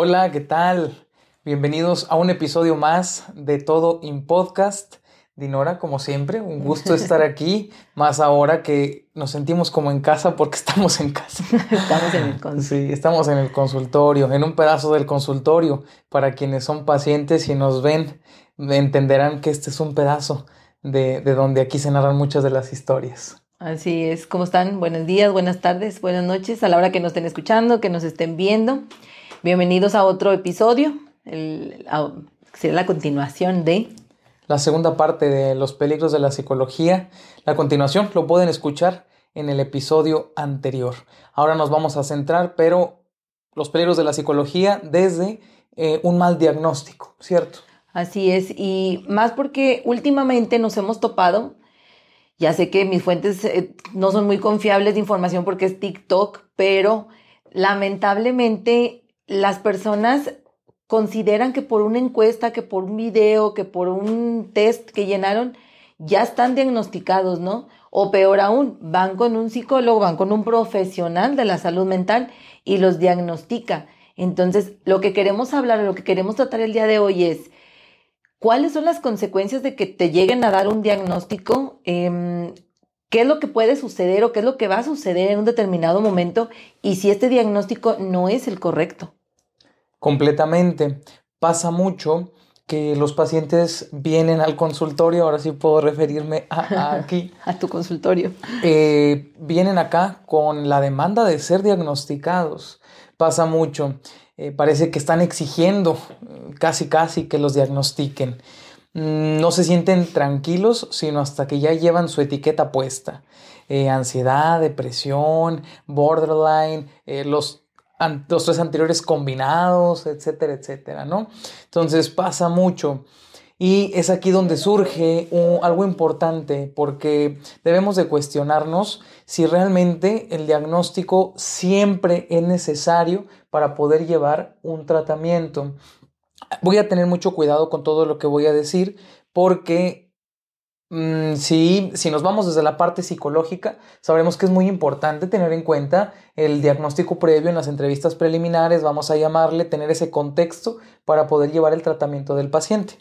Hola, ¿qué tal? Bienvenidos a un episodio más de Todo in Podcast. Dinora, como siempre, un gusto estar aquí, más ahora que nos sentimos como en casa porque estamos en casa. Estamos en el consultorio. Sí, estamos en el consultorio, en un pedazo del consultorio. Para quienes son pacientes y nos ven, entenderán que este es un pedazo de, de donde aquí se narran muchas de las historias. Así es, ¿cómo están? Buenos días, buenas tardes, buenas noches, a la hora que nos estén escuchando, que nos estén viendo. Bienvenidos a otro episodio, el, a, será la continuación de... La segunda parte de Los peligros de la psicología. La continuación lo pueden escuchar en el episodio anterior. Ahora nos vamos a centrar, pero los peligros de la psicología desde eh, un mal diagnóstico, ¿cierto? Así es, y más porque últimamente nos hemos topado, ya sé que mis fuentes eh, no son muy confiables de información porque es TikTok, pero lamentablemente las personas consideran que por una encuesta, que por un video, que por un test que llenaron, ya están diagnosticados, ¿no? O peor aún, van con un psicólogo, van con un profesional de la salud mental y los diagnostica. Entonces, lo que queremos hablar, lo que queremos tratar el día de hoy es, ¿cuáles son las consecuencias de que te lleguen a dar un diagnóstico? Eh, ¿Qué es lo que puede suceder o qué es lo que va a suceder en un determinado momento? Y si este diagnóstico no es el correcto. Completamente. Pasa mucho que los pacientes vienen al consultorio, ahora sí puedo referirme a, a aquí. a tu consultorio. Eh, vienen acá con la demanda de ser diagnosticados. Pasa mucho. Eh, parece que están exigiendo casi casi que los diagnostiquen. Mm, no se sienten tranquilos, sino hasta que ya llevan su etiqueta puesta. Eh, ansiedad, depresión, borderline, los los tres anteriores combinados, etcétera, etcétera, ¿no? Entonces pasa mucho. Y es aquí donde surge algo importante porque debemos de cuestionarnos si realmente el diagnóstico siempre es necesario para poder llevar un tratamiento. Voy a tener mucho cuidado con todo lo que voy a decir porque Mm, sí, si nos vamos desde la parte psicológica, sabremos que es muy importante tener en cuenta el diagnóstico previo en las entrevistas preliminares, vamos a llamarle, tener ese contexto para poder llevar el tratamiento del paciente.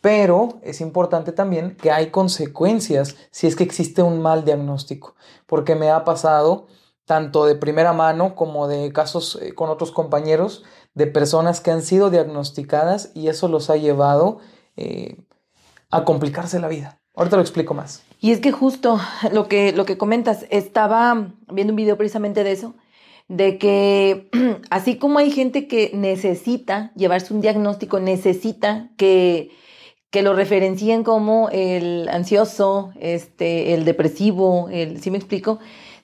Pero es importante también que hay consecuencias si es que existe un mal diagnóstico, porque me ha pasado tanto de primera mano como de casos eh, con otros compañeros de personas que han sido diagnosticadas y eso los ha llevado eh, a complicarse la vida. Ahorita lo explico más. Y es que justo lo que, lo que comentas, estaba viendo un video precisamente de eso, de que así como hay gente que necesita llevarse un diagnóstico, necesita que, que lo referencien como el ansioso, este, el depresivo, el, ¿sí me explico?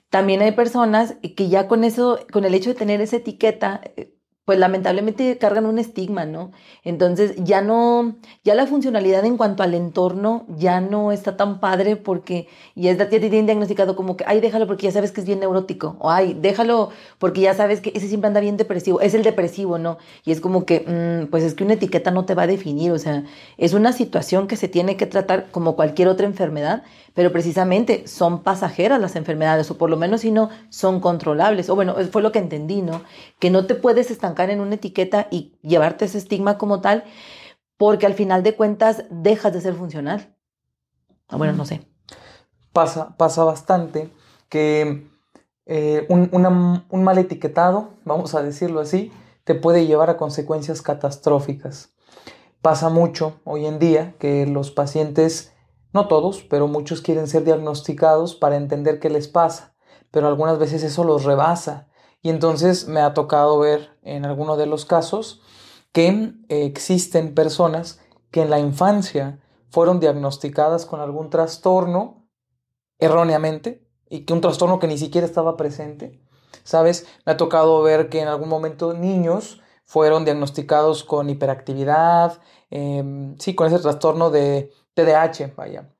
También hay personas que ya con eso, con el hecho de tener esa etiqueta, eh, pues lamentablemente cargan un estigma, ¿no? Entonces ya no, ya la funcionalidad en cuanto al entorno ya no está tan padre porque ya te tienen diagnosticado como que, ay, déjalo porque ya sabes que es bien neurótico, o ay, déjalo porque ya sabes que ese siempre anda bien depresivo, es el depresivo, ¿no? Y es como que, mm, pues es que una etiqueta no te va a definir, o sea, es una situación que se tiene que tratar como cualquier otra enfermedad, pero precisamente son pasajeras las enfermedades, o por lo menos si no, son controlables, o bueno, fue lo que entendí, ¿no? Que no te puedes estancar en una etiqueta y llevarte ese estigma como tal, porque al final de cuentas dejas de ser funcional. Bueno, no sé. Pasa, pasa bastante que eh, un, un mal etiquetado, vamos a decirlo así, te puede llevar a consecuencias catastróficas. Pasa mucho hoy en día que los pacientes, no todos, pero muchos quieren ser diagnosticados para entender qué les pasa, pero algunas veces eso los rebasa y entonces me ha tocado ver en algunos de los casos que eh, existen personas que en la infancia fueron diagnosticadas con algún trastorno erróneamente y que un trastorno que ni siquiera estaba presente. ¿Sabes? Me ha tocado ver que en algún momento niños fueron diagnosticados con hiperactividad, em, sí, con ese trastorno de TDAH, vaya.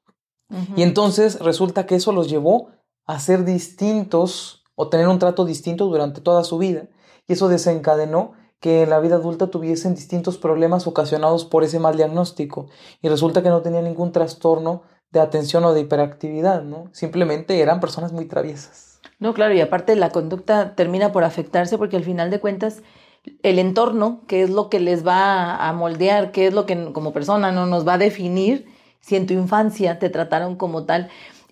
Y entonces resulta que eso los llevó a ser distintos o tener un trato distinto durante toda su vida. Y eso desencadenó que en la vida adulta tuviesen distintos problemas ocasionados por ese mal diagnóstico. Y resulta que no tenía ningún trastorno de atención o de hiperactividad, ¿no? Simplemente eran personas muy traviesas. No, claro, y aparte la conducta termina por afectarse porque al final de cuentas el entorno, que es lo que les va a moldear, que es lo que como persona no nos va a definir si en tu infancia te trataron como tal.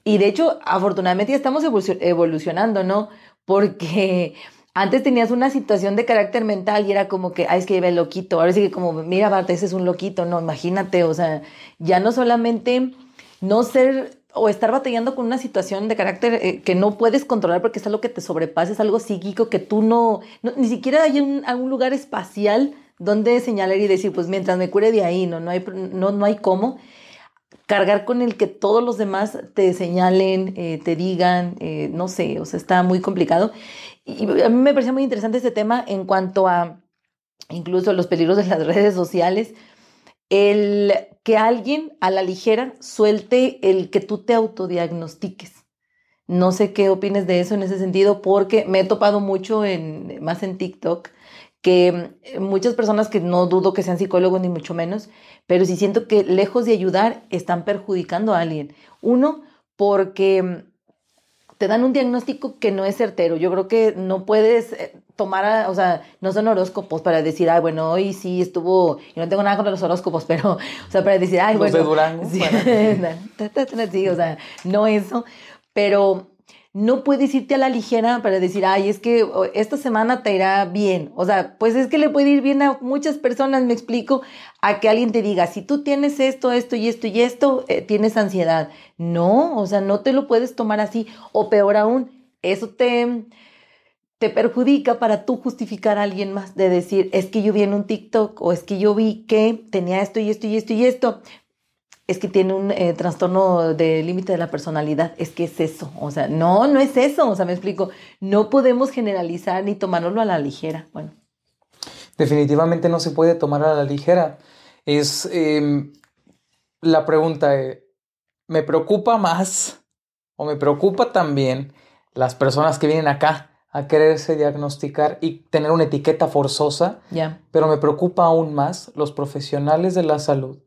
Y de hecho, afortunadamente ya estamos evolucionando, ¿no? Porque antes tenías una situación de carácter mental y era como que, ay, es que lleva el loquito. Ahora sí que como, mira, Bart, ese es un loquito. No, imagínate, o sea, ya no solamente no ser o estar batallando con una situación de carácter eh, que no puedes controlar porque es algo que te sobrepasa, es algo psíquico que tú no, ni siquiera hay un, algún lugar espacial donde señalar y decir, pues mientras me cure de ahí, no, no, hay, no, no hay cómo. Cargar con el que todos los demás te señalen, eh, te digan, eh, no sé, o sea, está muy complicado. Y a mí me parecía muy interesante este tema en cuanto a incluso los peligros de las redes sociales, el que alguien a la ligera suelte el que tú te autodiagnostiques. No sé qué opines de eso en ese sentido, porque me he topado mucho en, más en TikTok, que mm, muchas personas que no dudo que sean psicólogos ni mucho menos, pero sí siento que lejos de ayudar están perjudicando a alguien. Uno, porque te dan un diagnóstico que no es certero. Yo creo que no puedes eh, tomar, o sea, no son horóscopos para decir, ay, bueno, hoy sí estuvo, y no tengo nada contra los horóscopos, pero, o sea, para decir, ay, los bueno. de Durango. Sí, sí, o sea, no eso, pero no puedes irte a la ligera para decir, ay, es que esta semana te irá bien. O sea, pues es que le puede ir bien a muchas personas, me explico, a que alguien te diga, si tú tienes esto, esto y esto y esto, eh, tienes ansiedad. No, o sea, no te lo puedes tomar así. O peor aún, eso te, te perjudica para tú justificar a alguien más de decir, es que yo vi en un TikTok o es que yo vi que tenía esto y esto y esto y esto es que tiene un eh, trastorno de límite de la personalidad, es que es eso, o sea, no, no es eso, o sea, me explico, no podemos generalizar ni tomárnoslo a la ligera, bueno. Definitivamente no se puede tomar a la ligera. Es em, la pregunta, eh, ¿me preocupa más o me preocupa también las personas que vienen acá a quererse diagnosticar y tener una etiqueta forzosa? Ya. Pero me preocupa aún más los profesionales de la salud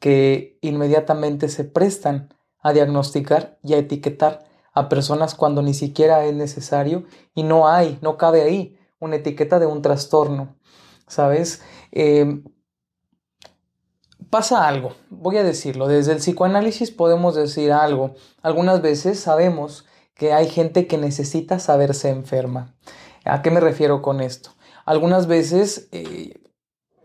que inmediatamente se prestan a diagnosticar y a etiquetar a personas cuando ni siquiera es necesario y no hay, no cabe ahí una etiqueta de un trastorno, ¿sabes? Eh, pasa algo, voy a decirlo, desde el psicoanálisis podemos decir algo. Algunas veces sabemos que hay gente que necesita saberse enferma. ¿A qué me refiero con esto? Algunas veces eh,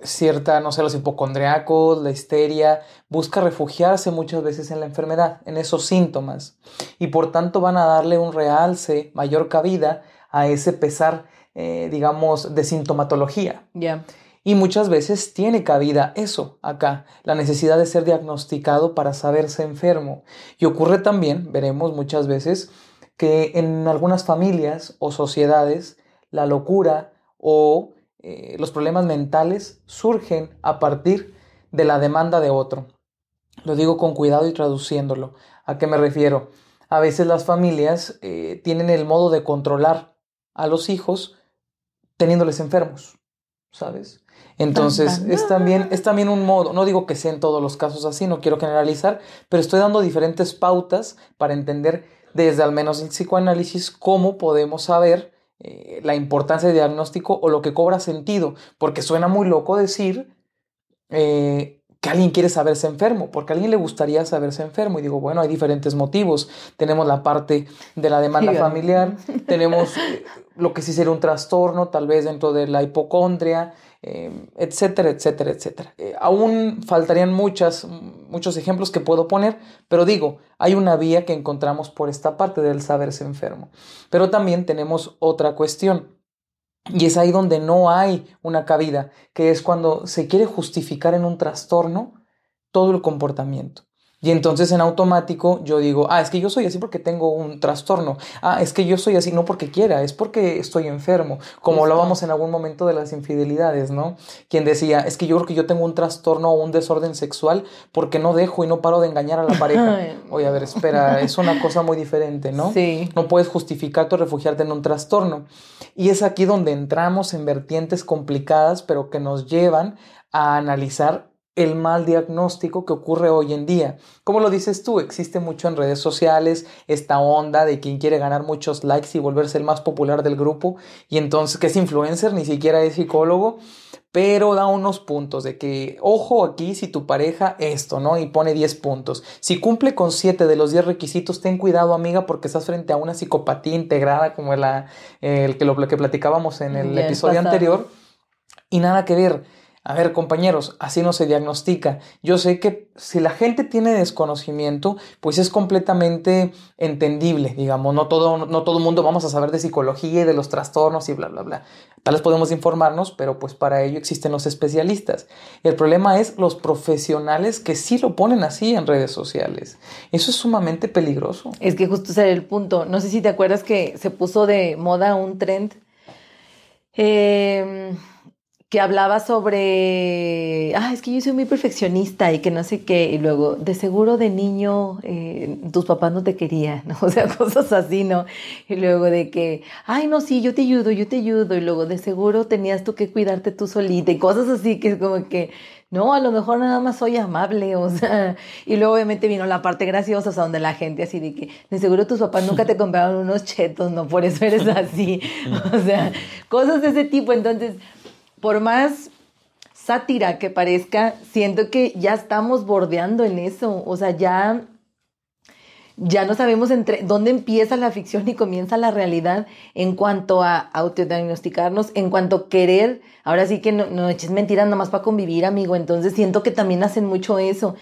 cierta, no sé, los hipocondriacos, la histeria, busca refugiarse muchas veces en la enfermedad, en esos síntomas, y por tanto van a darle un realce, mayor cabida a ese pesar, eh, digamos, de sintomatología. Ya. Y muchas veces tiene cabida eso acá, la necesidad de ser diagnosticado para saberse enfermo. Y ocurre también, veremos muchas veces, que en algunas familias o sociedades la locura o eh, los problemas mentales surgen a partir de la demanda de otro. Lo digo con cuidado y traduciéndolo. ¿A qué me refiero? A veces las familias eh, tienen el modo de controlar a los hijos teniéndoles enfermos, ¿sabes? Entonces es también, es también un modo, no digo que sea en todos los casos así, no quiero generalizar, pero estoy dando diferentes pautas para entender desde al menos el psicoanálisis cómo podemos saber eh, la importancia del diagnóstico o lo que cobra sentido, porque suena muy loco decir eh, que alguien quiere saberse enfermo, porque a alguien le gustaría saberse enfermo. Y digo, bueno, hay diferentes motivos. Tenemos la parte de la demanda familiar, tenemos eh, lo que sí sería un trastorno, tal vez dentro de la hipocondria, Em, etcétera, etcétera, etcétera. Eh, aún faltarían muchas, muchos ejemplos que puedo poner, pero digo, hay una vía que encontramos por esta parte del saberse enfermo. Pero también tenemos otra cuestión. Y es ahí donde no hay una cabida, que es cuando se quiere justificar en un trastorno todo el comportamiento. Y entonces en automático yo digo, ah, es que yo soy así porque tengo un trastorno. Ah, es que yo soy así no porque quiera, es porque estoy enfermo. Como hablábamos en algún momento de las infidelidades, ¿no? Quien decía, es que yo creo que yo tengo un trastorno o un desorden sexual porque no dejo y no paro de engañar a la pareja. Oye, a ver, espera, es una cosa muy diferente, ¿no? Sí. No puedes justificarte o refugiarte en un trastorno. Y es aquí donde entramos en vertientes complicadas, pero que nos llevan a analizar el mal diagnóstico que ocurre hoy en día. Como lo dices tú, existe mucho en redes sociales esta onda de quien quiere ganar muchos likes y volverse el más popular del grupo y entonces que es influencer, ni siquiera es psicólogo, pero da unos puntos de que, ojo aquí si tu pareja esto, ¿no? Y pone 10 puntos. Si cumple con 7 de los 10 requisitos, ten cuidado amiga porque estás frente a una psicopatía integrada como la, el que lo que platicábamos en el episodio anterior y nada que ver a ver, compañeros, así no se diagnostica. Yo sé que si la gente tiene desconocimiento, pues es completamente entendible, digamos, no todo no todo mundo vamos a saber de psicología y de los trastornos y bla bla bla. Tal vez podemos informarnos, pero pues para ello existen los especialistas. El problema es los profesionales que sí lo ponen así en redes sociales. Eso es sumamente peligroso. Es que justo ese el punto. No sé si te acuerdas que se puso de moda un trend. Eh que hablaba sobre, ah, es que yo soy muy perfeccionista y que no sé qué, y luego, de seguro de niño eh, tus papás no te querían, ¿no? o sea, cosas así, ¿no? Y luego de que, ay, no, sí, yo te ayudo, yo te ayudo, y luego, de seguro tenías tú que cuidarte tú solita, y cosas así que es como que, no, a lo mejor nada más soy amable, o sea, y luego obviamente vino la parte graciosa, o sea, donde la gente así de que, de seguro tus papás nunca te compraron unos chetos, ¿no? Por eso eres así, o sea, cosas de ese tipo, entonces por más sátira que parezca, siento que ya estamos bordeando en eso, o sea, ya ya no sabemos entre dónde empieza la ficción y comienza la realidad en cuanto a autodiagnosticarnos, en cuanto a querer, ahora sí que no, no eches mentiras nomás para convivir, amigo, entonces siento que también hacen mucho eso.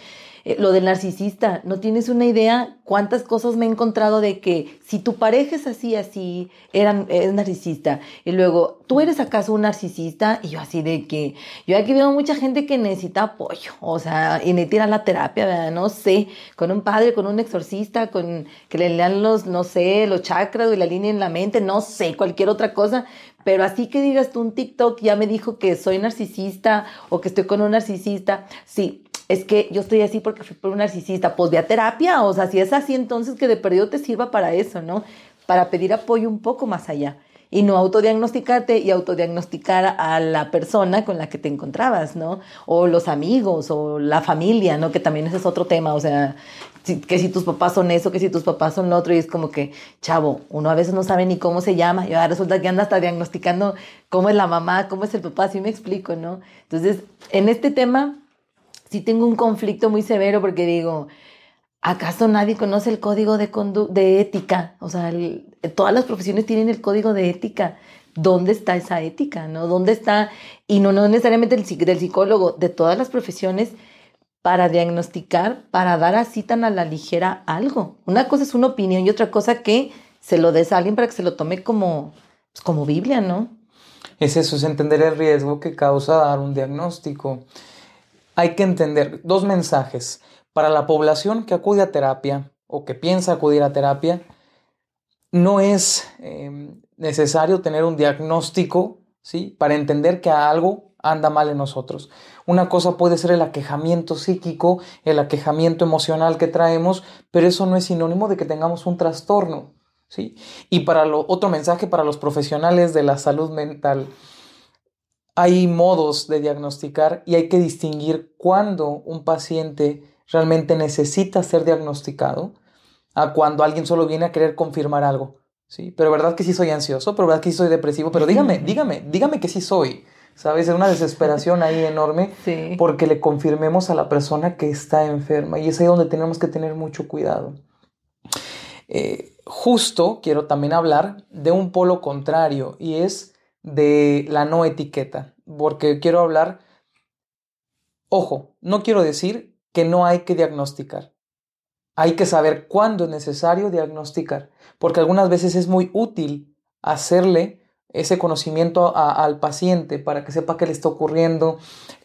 Eh, lo del narcisista, no tienes una idea cuántas cosas me he encontrado de que si tu pareja es así, así, eran, es narcisista. Y luego, ¿tú eres acaso un narcisista? Y yo así de que, yo aquí veo mucha gente que necesita apoyo, o sea, y necesita la terapia, ¿verdad? no sé, con un padre, con un exorcista, con que le lean los, no sé, los chakras y la línea en la mente, no sé, cualquier otra cosa, pero así que digas tú un TikTok ya me dijo que soy narcisista o que estoy con un narcisista, sí, es que yo estoy así porque fui por un narcisista, pues ve a terapia, o sea, si es así, entonces que de perdido te sirva para eso, ¿no? Para pedir apoyo un poco más allá y no autodiagnosticarte y autodiagnosticar a la persona con la que te encontrabas, ¿no? O los amigos o la familia, ¿no? Que también ese es otro tema, o sea, que si tus papás son eso, que si tus papás son lo otro, y es como que, chavo, uno a veces no sabe ni cómo se llama, y ahora resulta que anda hasta diagnosticando cómo es la mamá, cómo es el papá, así me explico, ¿no? Entonces, en este tema sí tengo un conflicto muy severo porque digo, ¿acaso nadie conoce el código de, de ética? O sea, todas las profesiones tienen el código de ética. ¿Dónde está esa ética? ¿No? ¿Dónde está? Y no, no necesariamente el, del psicólogo, de todas las profesiones para diagnosticar, para dar así tan a la ligera algo. Una cosa es una opinión y otra cosa que se lo des a alguien para que se lo tome como, pues, como Biblia, ¿no? Es eso, es entender el riesgo que causa dar un diagnóstico hay que entender dos mensajes. Para la población que acude a terapia o que piensa acudir a terapia, no es em, necesario tener un diagnóstico ¿sí? para entender que algo anda mal en nosotros. Una cosa puede ser el aquejamiento psíquico, el aquejamiento emocional que traemos, pero eso no es sinónimo de que tengamos un trastorno. ¿sí? Y para lo, otro mensaje para los profesionales de la salud mental, hay modos de diagnosticar y hay que distinguir cuándo un paciente realmente necesita ser diagnosticado a cuando alguien solo viene a querer confirmar algo. Sí, pero verdad que sí soy ansioso, pero verdad que sí soy depresivo, pero dígame, dígame, dígame que sí soy. ¿Sabes? Es una desesperación ahí enorme porque le confirmemos a la persona que está enferma y es ahí donde tenemos que tener mucho cuidado. Eh, justo quiero también hablar de un polo contrario y es de la no etiqueta, porque quiero hablar, ojo, no quiero decir que no hay que diagnosticar. Hay que saber cuándo es necesario diagnosticar, porque algunas veces es muy útil hacerle ese conocimiento al paciente para que sepa qué le está ocurriendo,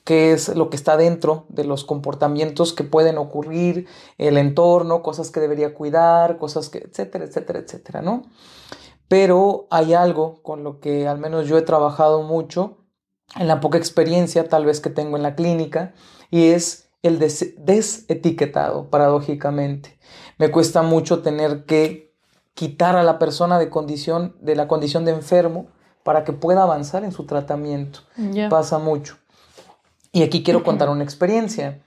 qué es lo que está dentro de los comportamientos que pueden ocurrir, el entorno, cosas que debería cuidar, cosas que, etcétera, etcétera, etcétera, ¿no? Pero hay algo con lo que al menos yo he trabajado mucho en la poca experiencia tal vez que tengo en la clínica y es el desetiquetado, paradójicamente. Me cuesta mucho tener que quitar a la persona de condición de la condición de enfermo para que pueda avanzar en su tratamiento. Pasa mucho. Y aquí quiero contar una experiencia.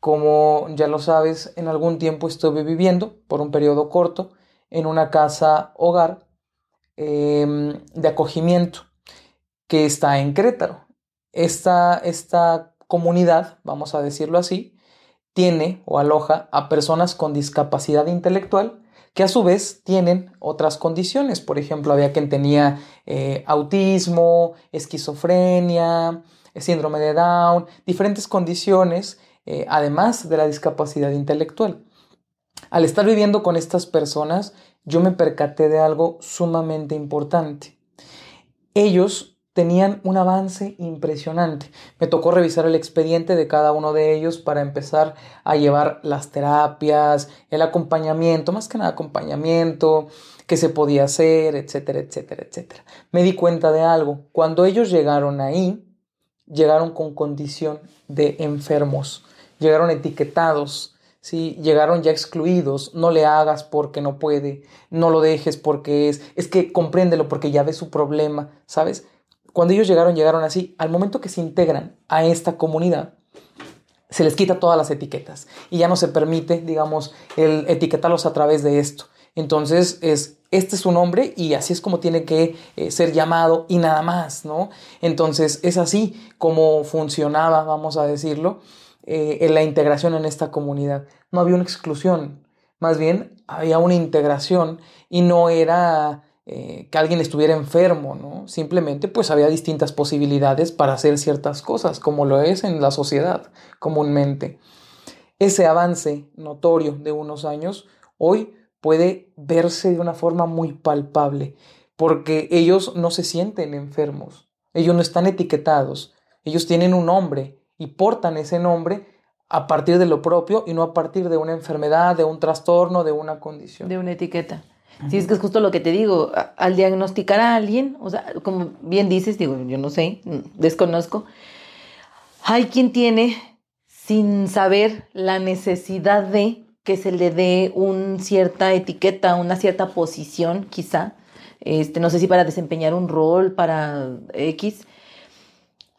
Como ya lo sabes, en algún tiempo estuve viviendo, por un periodo corto, en una casa hogar em, de acogimiento que está en Querétaro. Esta, esta comunidad, vamos a decirlo así, tiene o aloja a personas con discapacidad intelectual que a su vez tienen otras condiciones. Por ejemplo, había quien tenía eh, autismo, esquizofrenia, síndrome de Down, diferentes condiciones, eh, además de la discapacidad intelectual. Al estar viviendo con estas personas, yo me percaté de algo sumamente importante. Ellos tenían un avance impresionante. Me tocó revisar el expediente de cada uno de ellos para empezar a llevar las terapias, el acompañamiento, más que nada acompañamiento, qué se podía hacer, etcétera, etcétera, etcétera. Me di cuenta de algo. Cuando ellos llegaron ahí, llegaron con condición de enfermos, llegaron etiquetados. ¿Sí? Llegaron ya excluidos, no le hagas porque no puede, no lo dejes porque es, es que compréndelo porque ya ve su problema, ¿sabes? cuando ellos llegaron, llegaron así. Al momento que se integran a esta comunidad, se les quita todas las etiquetas y ya no se permite, digamos, el etiquetarlos a través de esto. Entonces es, este es su nombre y así es como tiene que eh, ser llamado y nada más, ¿no? Entonces es así como funcionaba, vamos a decirlo, eh, en la integración en esta comunidad. No había una exclusión, más bien había una integración y no era eh, que alguien estuviera enfermo, ¿no? Simplemente pues había distintas posibilidades para hacer ciertas cosas, como lo es en la sociedad comúnmente. Ese avance notorio de unos años hoy puede verse de una forma muy palpable, porque ellos no se sienten enfermos, ellos no están etiquetados, ellos tienen un nombre y portan ese nombre a partir de lo propio y no a partir de una enfermedad, de un trastorno, de una condición. De una etiqueta. Sí, es que es justo lo que te digo, al diagnosticar a alguien, o sea, como bien dices, digo, yo no sé, desconozco, hay quien tiene, sin saber la necesidad de que se le dé una cierta etiqueta, una cierta posición, quizá, este, no sé si para desempeñar un rol, para X,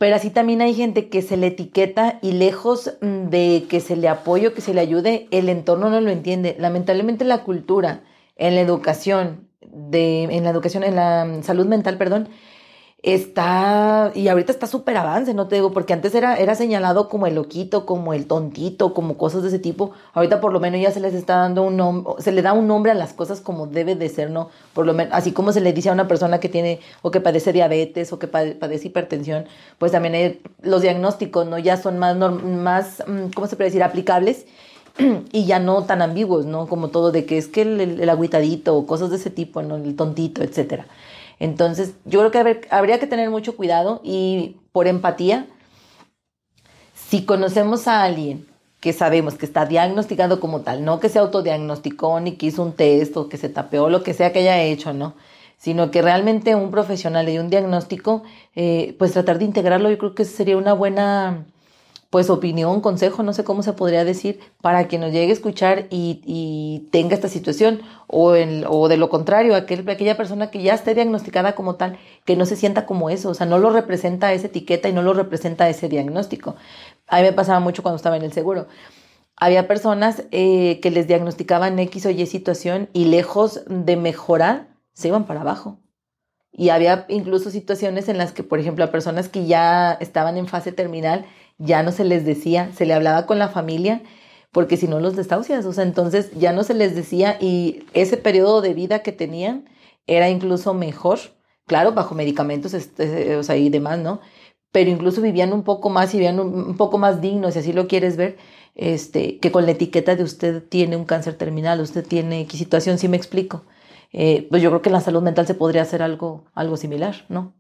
pero así también hay gente que se le etiqueta y lejos de que se le apoye que se le ayude, el entorno no lo entiende. Lamentablemente la cultura, en la educación, de, en la educación, en la salud mental, perdón, está, y ahorita está súper avance, no te digo, porque antes era, era señalado como el loquito, como el tontito, como cosas de ese tipo. Ahorita por lo menos ya se les está dando un nombre, se le da un nombre a las cosas como debe de ser, ¿no? Por lo menos, así como se le dice a una persona que tiene, o que padece diabetes, o que padece hipertensión, pues también los diagnósticos, ¿no? Ya son más, más, mm, ¿cómo se puede decir? Aplicables y ya no tan ambiguos, ¿no? Como todo de que es que el, el, agüitadito o cosas de ese tipo, ¿no? El tontito, etcétera. Entonces, yo creo que habría que tener mucho cuidado y por empatía, si conocemos a alguien que sabemos que está diagnosticado como tal, no que se autodiagnosticó ni que hizo un test o que se tapeó, lo que sea que haya hecho, ¿no? Sino que realmente un profesional y un diagnóstico, eh, pues tratar de integrarlo, yo creo que sería una buena pues opinión, consejo, no sé cómo se podría decir, para que nos llegue a escuchar y, tenga esta situación, o, o de lo contrario, aquel, aquella persona que ya esté diagnosticada como tal, que no se sienta como eso, o sea, no lo representa esa etiqueta y no lo representa ese diagnóstico. A mí me pasaba mucho cuando estaba en el seguro. Había personas eh, que les diagnosticaban X o Y situación y lejos de mejorar, se iban para abajo. Y había incluso situaciones en las que, por ejemplo, a personas que ya estaban en fase terminal, ya no se les decía, se le hablaba con la familia, porque si no los desahucias, o sea, entonces ya no se les decía y ese periodo de vida que tenían era incluso mejor, claro, bajo medicamentos este, o sea, y demás, ¿no? Pero incluso vivían un poco más y vivían un, poco más dignos, si así lo quieres ver, este, que con la etiqueta de usted tiene un cáncer terminal, usted tiene X situación, si me explico. Eh, pues yo creo que en la salud mental se podría hacer algo, algo similar, ¿no?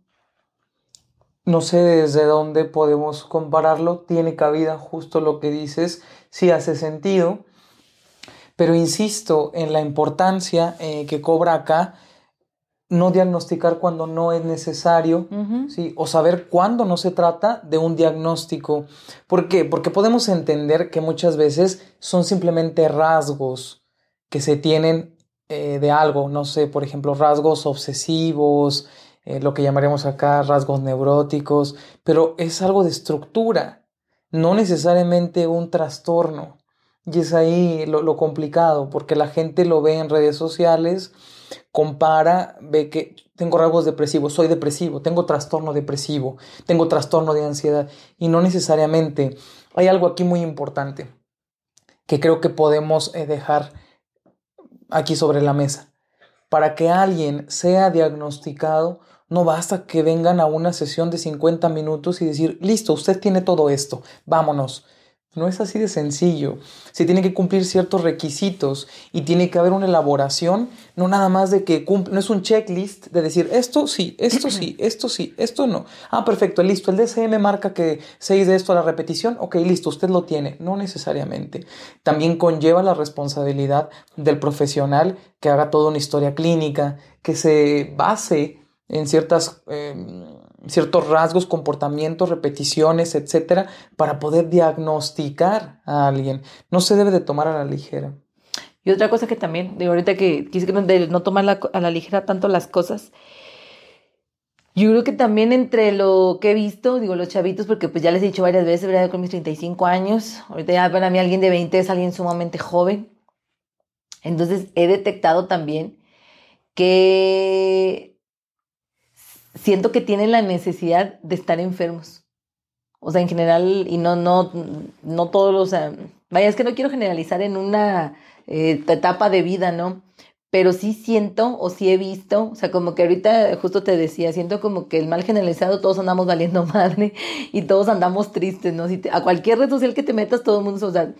No sé desde dónde podemos compararlo, tiene cabida justo lo que dices, sí hace sentido, pero insisto en la importancia eh, que cobra acá no diagnosticar cuando no es necesario, ¿sí? o saber cuándo no se trata de un diagnóstico. ¿Por qué? Porque podemos entender que muchas veces son simplemente rasgos que se tienen eh, de algo, no sé, por ejemplo, rasgos obsesivos, eh, lo que llamaremos acá rasgos neuróticos, pero es algo de estructura. no necesariamente un trastorno. Y es ahí lo, complicado, porque la gente lo ve en redes sociales, compara, ve que tengo rasgos depresivos, soy depresivo, tengo trastorno depresivo, tengo trastorno de ansiedad, y no necesariamente. Hay algo aquí muy importante que creo que podemos eh, dejar aquí sobre la mesa. Para que alguien sea diagnosticado, no basta que vengan a una sesión de 50 minutos y decir, listo, usted tiene todo esto, vámonos. No es así de sencillo. Se tiene que cumplir ciertos requisitos y tiene que haber una elaboración, no nada más de que cumple, no es un checklist de decir esto sí, esto sí, esto sí, esto no. Ah, perfecto, listo. El DSM marca que 6 de esto a la repetición. Ok, listo, usted lo tiene. No necesariamente. También conlleva la responsabilidad del profesional que haga toda una historia clínica, que se base en ciertas. Em, ciertos rasgos, comportamientos, repeticiones, etcétera, para poder diagnosticar a alguien. No se debe de tomar a la ligera. Y otra cosa que también, digo, ahorita que quise que no tomar a la ligera tanto las cosas, yo creo que también entre lo que he visto, digo, los chavitos, porque pues ya les he dicho varias veces, ¿verdad? Con mis 35 años, ahorita ya para mí alguien de 20 es alguien sumamente joven. Entonces he detectado también que siento que tienen la necesidad de estar enfermos. O sea, en general, y no, no, no todos los, vaya, es que no quiero generalizar en una eh, etapa de vida, ¿no? Pero sí siento o sí he visto, o sea, como que ahorita justo te decía, siento como que el mal generalizado todos andamos valiendo madre y todos andamos tristes, ¿no? Si a cualquier red social que te metas, todo el mundo, o sea,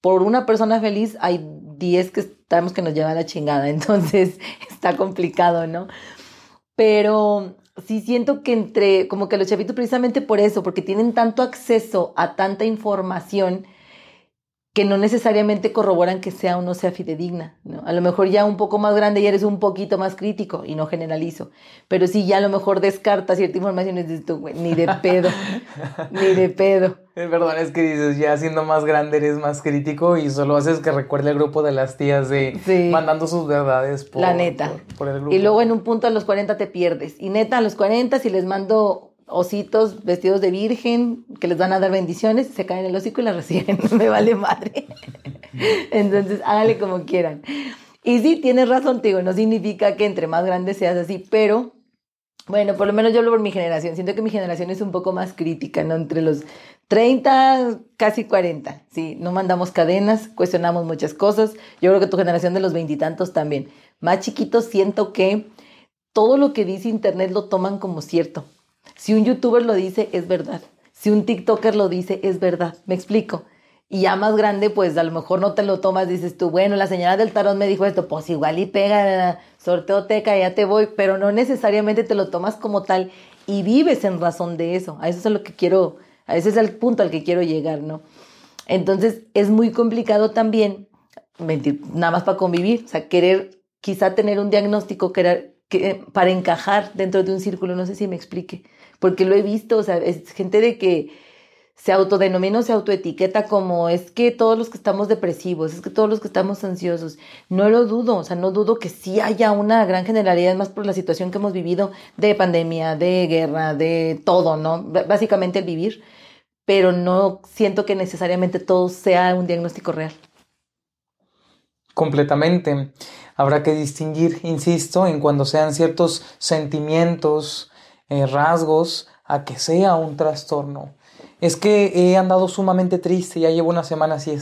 por una persona feliz hay 10 que estamos que nos llevan la chingada, entonces está complicado, ¿no? Pero sí siento que entre, como que los chavitos precisamente por eso, porque tienen tanto acceso a tanta información, que no necesariamente corroboran que sea o no sea fidedigna. ¿no? A lo mejor ya un poco más grande ya eres un poquito más crítico y no generalizo. Pero sí, ya a lo mejor descartas cierta información y dices tú, güey, ni de pedo, ni de pedo. Perdón, es que dices, ya siendo más grande eres más crítico y solo haces que recuerde el grupo de las tías de mandando sus verdades por, La neta. el grupo. Y luego en un punto a los 40 te pierdes. Y neta, a los 40 si les mando ositos vestidos de virgen que les van a dar bendiciones, se caen el hocico y la reciben. Me vale madre. Entonces, hágale como quieran. Y sí, tienes razón, digo, no significa que entre más grande seas así, pero bueno, por lo menos yo hablo por mi generación. Siento que mi generación es un poco más crítica, ¿no? Entre los 30, casi 40. Sí, no mandamos cadenas, cuestionamos muchas cosas. Yo creo que tu generación de los veintitantos también. Más chiquitos siento que todo lo que dice Internet lo toman como cierto. Si un youtuber lo dice, es verdad. Si un TikToker lo dice, es verdad. Me explico. Y ya más grande, pues a lo mejor no te lo tomas, dices tú, bueno, la señora del tarot me dijo esto, pues igual y pega, sorteo teca, ya te voy, pero no necesariamente te lo tomas como tal y vives en razón de eso. A eso es lo que quiero, a ese es el punto al que quiero llegar, ¿no? Entonces es muy complicado también, mentir, nada más para convivir, o sea, querer quizá tener un diagnóstico que, que, para encajar dentro de un círculo, no sé si me explique porque lo he visto, o sea, es gente de que se autodenomina o se autoetiqueta como es que todos los que estamos depresivos, es que todos los que estamos ansiosos, no lo dudo, o sea, no dudo que sí haya una gran generalidad, más por la situación que hemos vivido de pandemia, de guerra, de todo, ¿no? Básicamente el vivir, pero no siento que necesariamente todo sea un diagnóstico real. Completamente. Habrá que distinguir, insisto, en cuando sean ciertos sentimientos, eh, rasgos a que sea un trastorno. Es que he andado sumamente triste, ya llevo una semana así,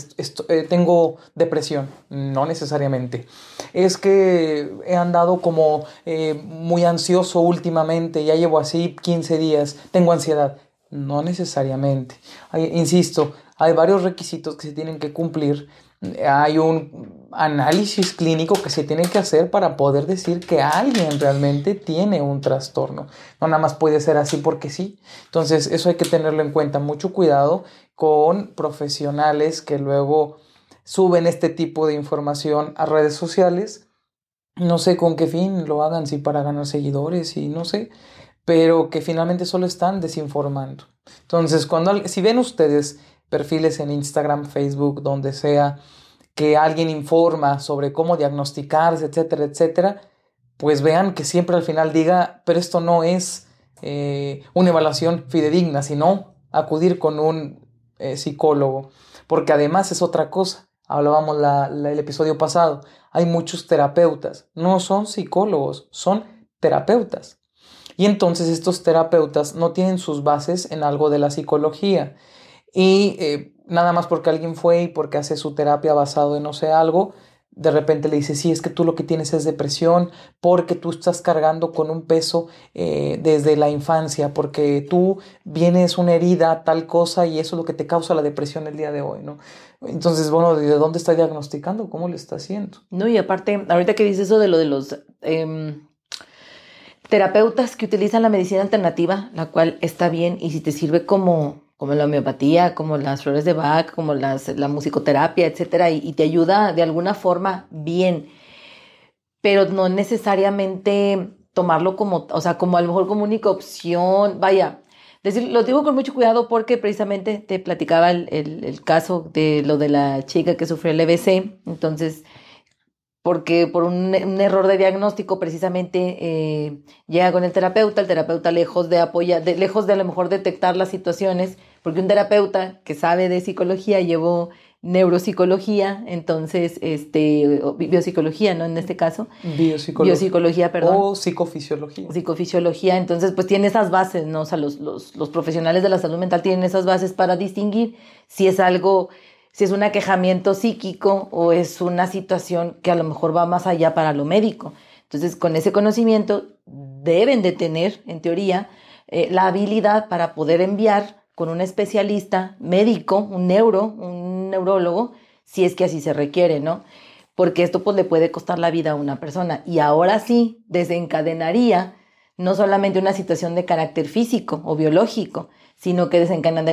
eh, tengo depresión, no necesariamente. Es que he andado como eh, muy ansioso últimamente, ya llevo así 15 días, tengo ansiedad, no necesariamente. insisto, hay varios requisitos que se tienen que cumplir hay un análisis clínico que se tiene que hacer para poder decir que alguien realmente tiene un trastorno. No nada más puede ser así porque sí. Entonces eso hay que tenerlo en cuenta. Mucho cuidado con profesionales que luego suben este tipo de información a redes sociales. No sé con qué fin lo hagan, si para ganar seguidores y no sé, pero que finalmente solo están desinformando. Entonces, cuando si ven ustedes perfiles en Instagram, Facebook, donde sea, que alguien informa sobre cómo diagnosticarse, etcétera, etcétera, pues vean que siempre al final diga, pero esto no es eh, una evaluación fidedigna, sino acudir con un eh, psicólogo, porque además es otra cosa. Hablábamos el episodio pasado, hay muchos terapeutas, no son psicólogos, son terapeutas. Y entonces estos terapeutas no tienen sus bases en algo de la psicología. Y eh, nada más porque alguien fue y porque hace su terapia basado en no sé algo, de repente le dice, sí, es que tú lo que tienes es depresión porque tú estás cargando con un peso eh, desde la infancia, porque tú vienes una herida, tal cosa, y eso es lo que te causa la depresión el día de hoy, ¿no? Entonces, bueno, ¿de dónde está diagnosticando? ¿Cómo le está haciendo? No, y aparte, ahorita que dices eso de lo de los em, terapeutas que utilizan la medicina alternativa, la cual está bien, y si te sirve como como la homeopatía, como las flores de Bach, como las, la musicoterapia, etcétera, y, te ayuda de alguna forma bien, pero no necesariamente tomarlo como, o sea, como a lo mejor como única opción, vaya, decir, lo digo con mucho cuidado porque precisamente te platicaba el, el, caso de lo de la chica que sufrió el EBC, entonces porque por un, error de diagnóstico precisamente eh, llega con el terapeuta, el terapeuta lejos de apoyar, lejos de a lo mejor detectar las situaciones, porque un terapeuta que sabe de psicología llevó neuropsicología, entonces, este, biopsicología, ¿no? En este caso. Biopsicología. Biopsicología, perdón. O psicofisiología. Psicofisiología, entonces, pues tiene esas bases, ¿no? O sea, los, los, los profesionales de la salud mental tienen esas bases para distinguir si es algo si es un aquejamiento psíquico o es una situación que a lo mejor va más allá para lo médico. Entonces, con ese conocimiento deben de tener, en teoría, eh, la habilidad para poder enviar con un especialista médico, un neuro, un neurólogo, si es que así se requiere, ¿no? Porque esto pues le puede costar la vida a una persona y ahora sí desencadenaría no solamente una situación de carácter físico o biológico, sino que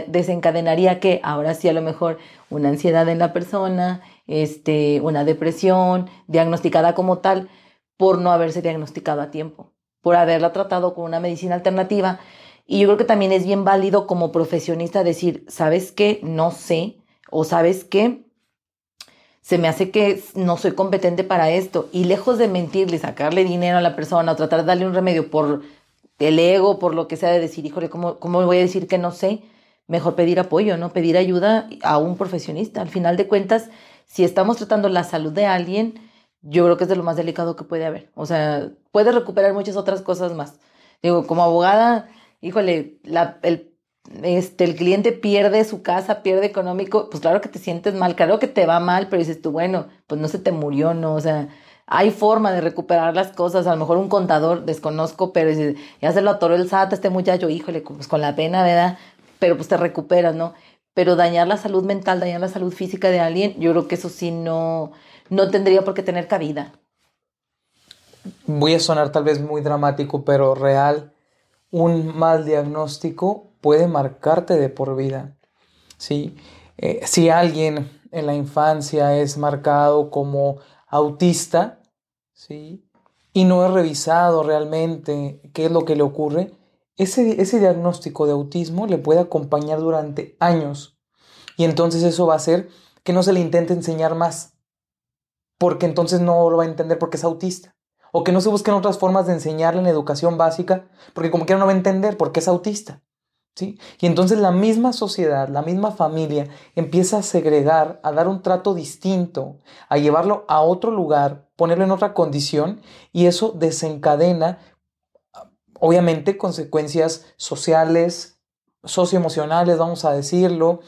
desencadenaría que ahora sí a lo mejor una ansiedad en la persona, este, una depresión diagnosticada como tal por no haberse diagnosticado a tiempo, por haberla tratado con una medicina alternativa. Y yo creo que también es bien válido como profesionista decir, ¿sabes qué? No sé, o ¿sabes qué? Se me hace que no soy competente para esto. Y lejos de mentirle, sacarle dinero a la persona o tratar de darle un remedio por el ego, por lo que sea de decir, híjole, ¿cómo, ¿cómo voy a decir que no sé? Mejor pedir apoyo, ¿no? Pedir ayuda a un profesionista. Al final de cuentas, si estamos tratando la salud de alguien, yo creo que es de lo más delicado que puede haber. O sea, puede recuperar muchas otras cosas más. Digo, como abogada, híjole, el, este, el cliente pierde su casa, pierde económico, pues claro que te sientes mal, claro que te va mal, pero dices tú, bueno, pues no se te murió, ¿no? O sea, hay forma de recuperar las cosas. A lo mejor un contador, desconozco, pero ya se lo atoró el SAT a este muchacho, híjole, pues con la pena, ¿verdad? Pero pues te recuperas, ¿no? Pero dañar la salud mental, dañar la salud física de alguien, yo creo que eso sí no, no tendría por qué tener cabida. Voy a sonar tal vez muy dramático, pero real. Un mal diagnóstico puede marcarte de por vida. ¿sí? Eh, si alguien en la infancia es marcado como autista, ¿sí? Y no he revisado realmente qué es lo que le ocurre, ese, ese diagnóstico de autismo le puede acompañar durante años. Y entonces eso va a hacer que no se le intente enseñar más, porque entonces no lo va a entender porque es autista. O que no se busquen otras formas de enseñarle en educación básica, porque como quiera no va a entender porque es autista. Y entonces la misma sociedad, la misma familia empieza a segregar, a dar un trato distinto, a llevarlo a otro lugar, ponerlo en otra condición y eso desencadena obviamente consecuencias sociales, socioemocionales, vamos a decirlo,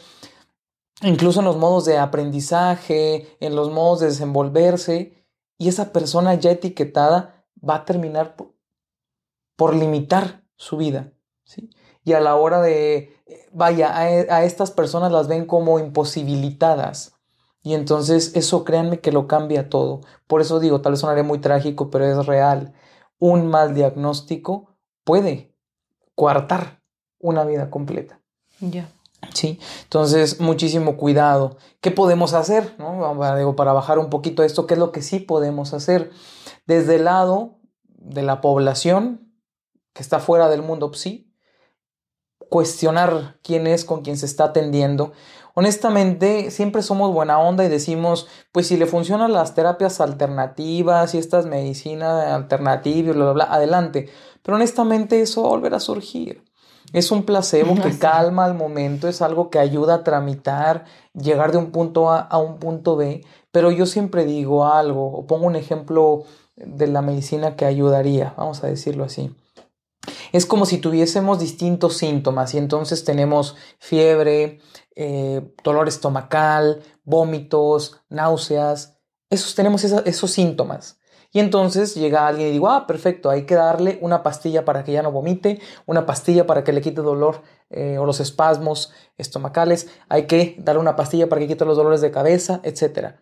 incluso en los modos de aprendizaje, en los modos de desenvolverse y esa persona ya etiquetada va a terminar por, por limitar su vida. ¿sí? Y a la hora de, vaya, a, estas personas las ven como imposibilitadas. Y entonces eso créanme que lo cambia todo. Por eso digo, tal vez sonaré muy trágico, pero es real. Un mal diagnóstico puede coartar una vida completa. Ya. Sí, entonces muchísimo cuidado. ¿Qué podemos hacer? ¿no? Digo, para bajar un poquito esto, ¿qué es lo que sí podemos hacer? Desde el lado de la población que está fuera del mundo psi, cuestionar quién es con quien se está atendiendo. Honestamente, siempre somos buena onda y decimos, pues si le funcionan las terapias alternativas y estas medicinas alternativas, bla, bla, bla, adelante. Pero honestamente eso va a volver a surgir. Es un placebo que calma al momento, es algo que ayuda a tramitar, llegar de un punto A a un punto B, pero yo siempre digo algo, o pongo un ejemplo de la medicina que ayudaría, vamos a decirlo así. Es como si tuviésemos distintos síntomas y entonces tenemos fiebre, eh, dolor estomacal, vómitos, náuseas. Esos, tenemos esos síntomas. Y entonces llega alguien y digo, ah, perfecto, hay que darle una pastilla para que ya no vomite, una pastilla para que le quite dolor eh, o los espasmos estomacales, hay que darle una pastilla para que quite los dolores de cabeza, etc.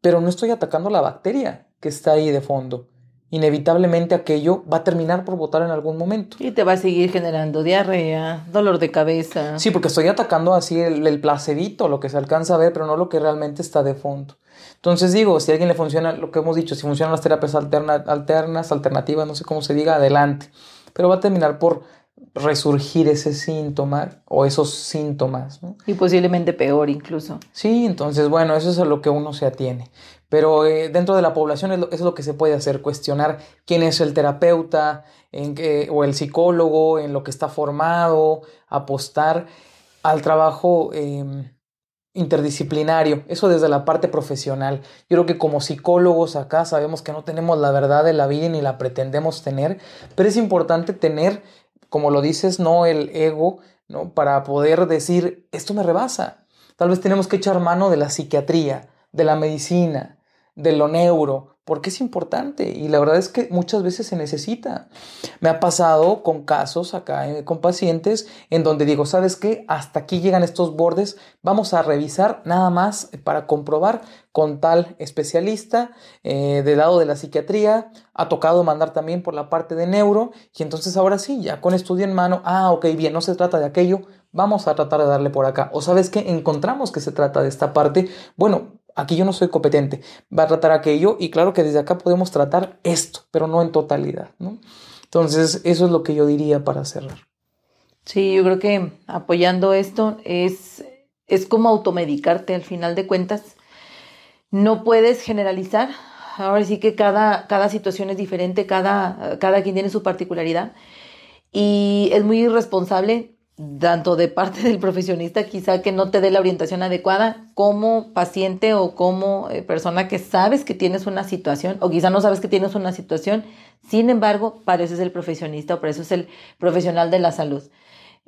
Pero no estoy atacando la bacteria que está ahí de fondo inevitablemente aquello va a terminar por botar en algún momento. Y te va a seguir generando diarrea, dolor de cabeza. Sí, porque estoy atacando así el, el placebito, lo que se alcanza a ver, pero no lo que realmente está de fondo. Entonces digo, si a alguien le funciona lo que hemos dicho, si funcionan las terapias alternas, alternativas, no sé cómo se diga, adelante. Pero va a terminar por resurgir ese síntoma o esos síntomas. Y posiblemente peor incluso. Sí, entonces bueno, eso es a lo que uno se atiene. Pero eh, dentro de la población es lo, es lo, que se puede hacer, cuestionar quién es el terapeuta en o el psicólogo, en lo que está formado, apostar al trabajo em, interdisciplinario, eso desde la parte profesional. Yo creo que como psicólogos acá sabemos que no tenemos la verdad de la vida ni la pretendemos tener, pero es importante tener, como lo dices, no el ego, ¿no? Para poder decir, esto me rebasa. Tal vez tenemos que echar mano de la psiquiatría, de la medicina, de lo neuro, porque es importante y la verdad es que muchas veces se necesita. Me ha pasado con casos acá, eh, con pacientes, en donde digo, ¿sabes qué? Hasta aquí llegan estos bordes, vamos a revisar nada más para comprobar con tal especialista eh, del lado de la psiquiatría, ha tocado mandar también por la parte de neuro y entonces ahora sí, ya con estudio en mano, ah, ok, bien, no se trata de aquello, vamos a tratar de darle por acá. O sabes que encontramos que se trata de esta parte, bueno, aquí yo no soy competente, va a tratar aquello y claro que desde acá podemos tratar esto, pero no en totalidad, ¿no? Entonces, eso es lo que yo diría para cerrar. Sí, yo creo que apoyando esto es, es como automedicarte al final de cuentas. No puedes generalizar. Ahora sí que cada, cada situación es diferente, cada, cada quien tiene su particularidad. Y es muy irresponsable tanto de parte del profesionista quizá que no te dé la orientación adecuada como paciente o como eh, persona que sabes que tienes una situación o quizá no sabes que tienes una situación, sin embargo, para eso es el profesionista o para eso es el profesional de la salud.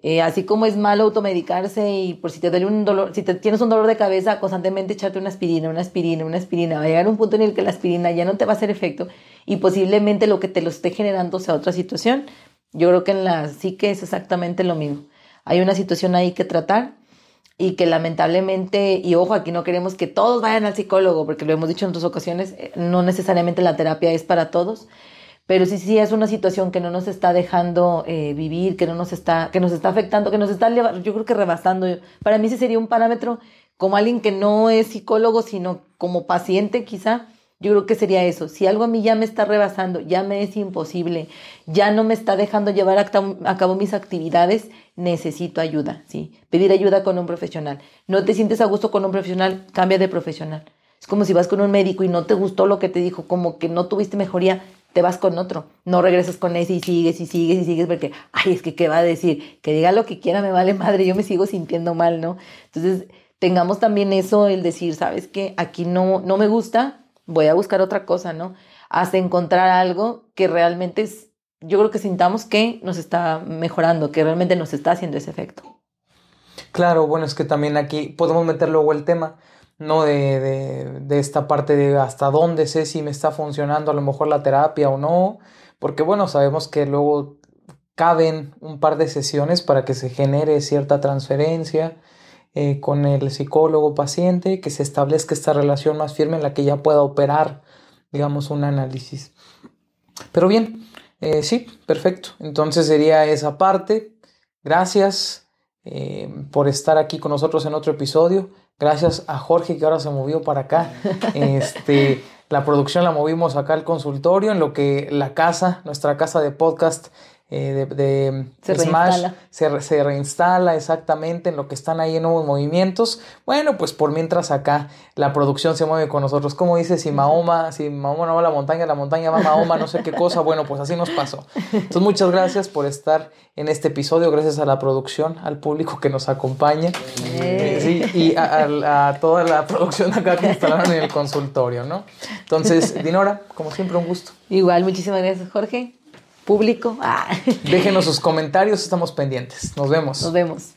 Eh, así como es malo automedicarse y por si te duele un dolor, si tienes un dolor de cabeza, constantemente echarte una aspirina, una aspirina, una aspirina, va a llegar un punto en el que la aspirina ya no te va a hacer efecto y posiblemente lo que te lo esté generando sea otra situación. Yo creo que en la psique es exactamente lo mismo hay una situación ahí que tratar y que lamentablemente, y ojo, aquí no queremos que todos vayan al psicólogo, porque lo hemos dicho en otras ocasiones, eh, no necesariamente la terapia es para todos, pero sí, sí es una situación que no nos está dejando eh, vivir, que no nos está, que nos está afectando, que nos está, yo creo que rebasando. Para mí ese sería un parámetro como alguien que no es psicólogo, sino como paciente quizá, yo creo que sería eso. Si algo a mí ya me está rebasando, ya me es imposible, ya no me está dejando llevar a cabo mis actividades, necesito ayuda, ¿sí? Pedir ayuda con un profesional. No te sientes a gusto con un profesional, cambia de profesional. Es como si vas con un médico y no te gustó lo que te dijo, como que no tuviste mejoría, te vas con otro. No regresas con ese y sigues y sigues y sigues porque, ay, es que, ¿qué va a decir? Que diga lo que quiera, me vale madre, yo me sigo sintiendo mal, ¿no? Entonces, tengamos también eso, el decir, ¿sabes qué? Aquí no, no me gusta, voy a buscar otra cosa, ¿no? Hasta encontrar algo que realmente es, yo creo que sintamos que nos está mejorando, que realmente nos está haciendo ese efecto. Claro, bueno, es que también aquí podemos meter luego el tema, ¿no? De, de, de esta parte de hasta dónde sé si me está funcionando a lo mejor la terapia o no, porque bueno, sabemos que luego caben un par de sesiones para que se genere cierta transferencia eh, con el psicólogo paciente, que se establezca esta relación más firme en la que ya pueda operar, digamos, un análisis. Pero bien, eh, sí, perfecto. Entonces sería esa parte. Gracias eh, por estar aquí con nosotros en otro episodio. Gracias a Jorge que ahora se movió para acá. Este, la producción la movimos acá al consultorio, en lo que la casa, nuestra casa de podcast, eh, de, Se Smash reinstala. se, re- se reinstala exactamente en lo que están ahí en nuevos movimientos. Bueno, pues por mientras acá la producción se mueve con nosotros. Como dice, si Mahoma, si Mahoma no va a la montaña, la montaña va a Mahoma, no sé qué cosa. Bueno, pues así nos pasó. Entonces, muchas gracias por estar en este episodio. Gracias a la producción, al público que nos acompaña. Eh, sí, y a, a- a toda la producción acá que instalaron en el consultorio, ¿no? Entonces, Dinora, como siempre, un gusto. Igual, muchísimas gracias, Jorge. Público. Ah, Déjenos sus comentarios, estamos pendientes. Nos vemos. nos vemos.